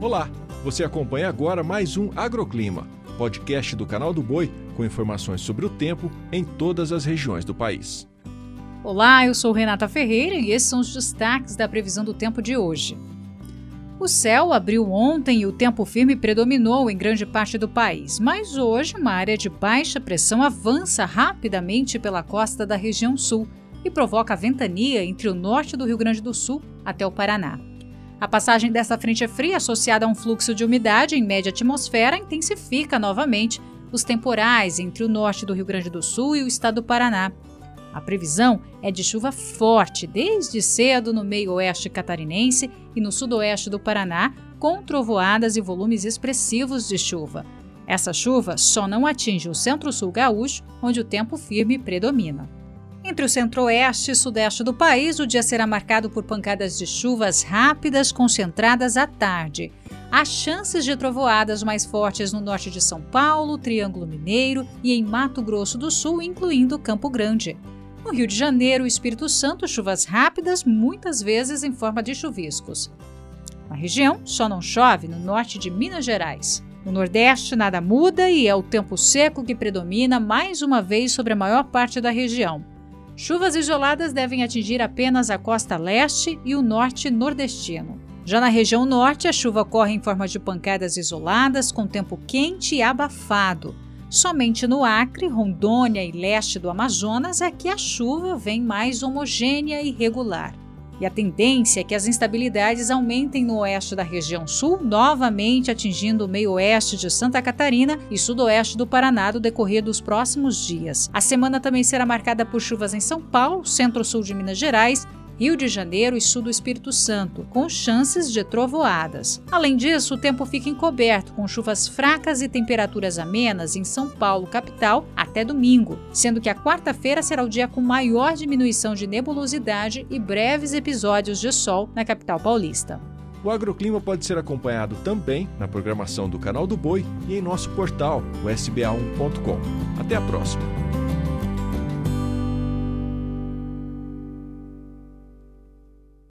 Olá, você acompanha agora mais um Agroclima, podcast do canal do Boi com informações sobre o tempo em todas as regiões do país. Olá, eu sou Renata Ferreira e esses são os destaques da previsão do tempo de hoje. O céu abriu ontem e o tempo firme predominou em grande parte do país, mas hoje uma área de baixa pressão avança rapidamente pela costa da região sul e provoca ventania entre o norte do Rio Grande do Sul até o Paraná. A passagem dessa frente fria, associada a um fluxo de umidade em média atmosfera, intensifica novamente os temporais entre o norte do Rio Grande do Sul e o estado do Paraná. A previsão é de chuva forte desde cedo no meio-oeste catarinense e no sudoeste do Paraná, com trovoadas e volumes expressivos de chuva. Essa chuva só não atinge o centro-sul gaúcho, onde o tempo firme predomina. Entre o centro-oeste e sudeste do país, o dia será marcado por pancadas de chuvas rápidas concentradas à tarde. Há chances de trovoadas mais fortes no norte de São Paulo, Triângulo Mineiro e em Mato Grosso do Sul, incluindo Campo Grande. No Rio de Janeiro e Espírito Santo, chuvas rápidas, muitas vezes em forma de chuviscos. Na região, só não chove no norte de Minas Gerais. No Nordeste, nada muda e é o tempo seco que predomina mais uma vez sobre a maior parte da região. Chuvas isoladas devem atingir apenas a costa leste e o norte nordestino. Já na região norte, a chuva ocorre em forma de pancadas isoladas, com tempo quente e abafado. Somente no Acre, Rondônia e leste do Amazonas é que a chuva vem mais homogênea e regular. E a tendência é que as instabilidades aumentem no oeste da região sul, novamente atingindo o meio-oeste de Santa Catarina e sudoeste do Paraná no decorrer dos próximos dias. A semana também será marcada por chuvas em São Paulo, centro-sul de Minas Gerais, Rio de Janeiro e sul do Espírito Santo, com chances de trovoadas. Além disso, o tempo fica encoberto, com chuvas fracas e temperaturas amenas em São Paulo, capital, até domingo, sendo que a quarta-feira será o dia com maior diminuição de nebulosidade e breves episódios de sol na capital paulista. O agroclima pode ser acompanhado também na programação do Canal do Boi e em nosso portal, o sba1.com. Até a próxima!